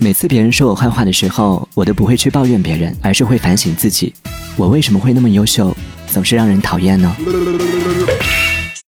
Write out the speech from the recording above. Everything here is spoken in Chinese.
每次别人说我坏话的时候我都不会去抱怨别人而是会反省自己我为什么会那么优秀总是让人讨厌呢？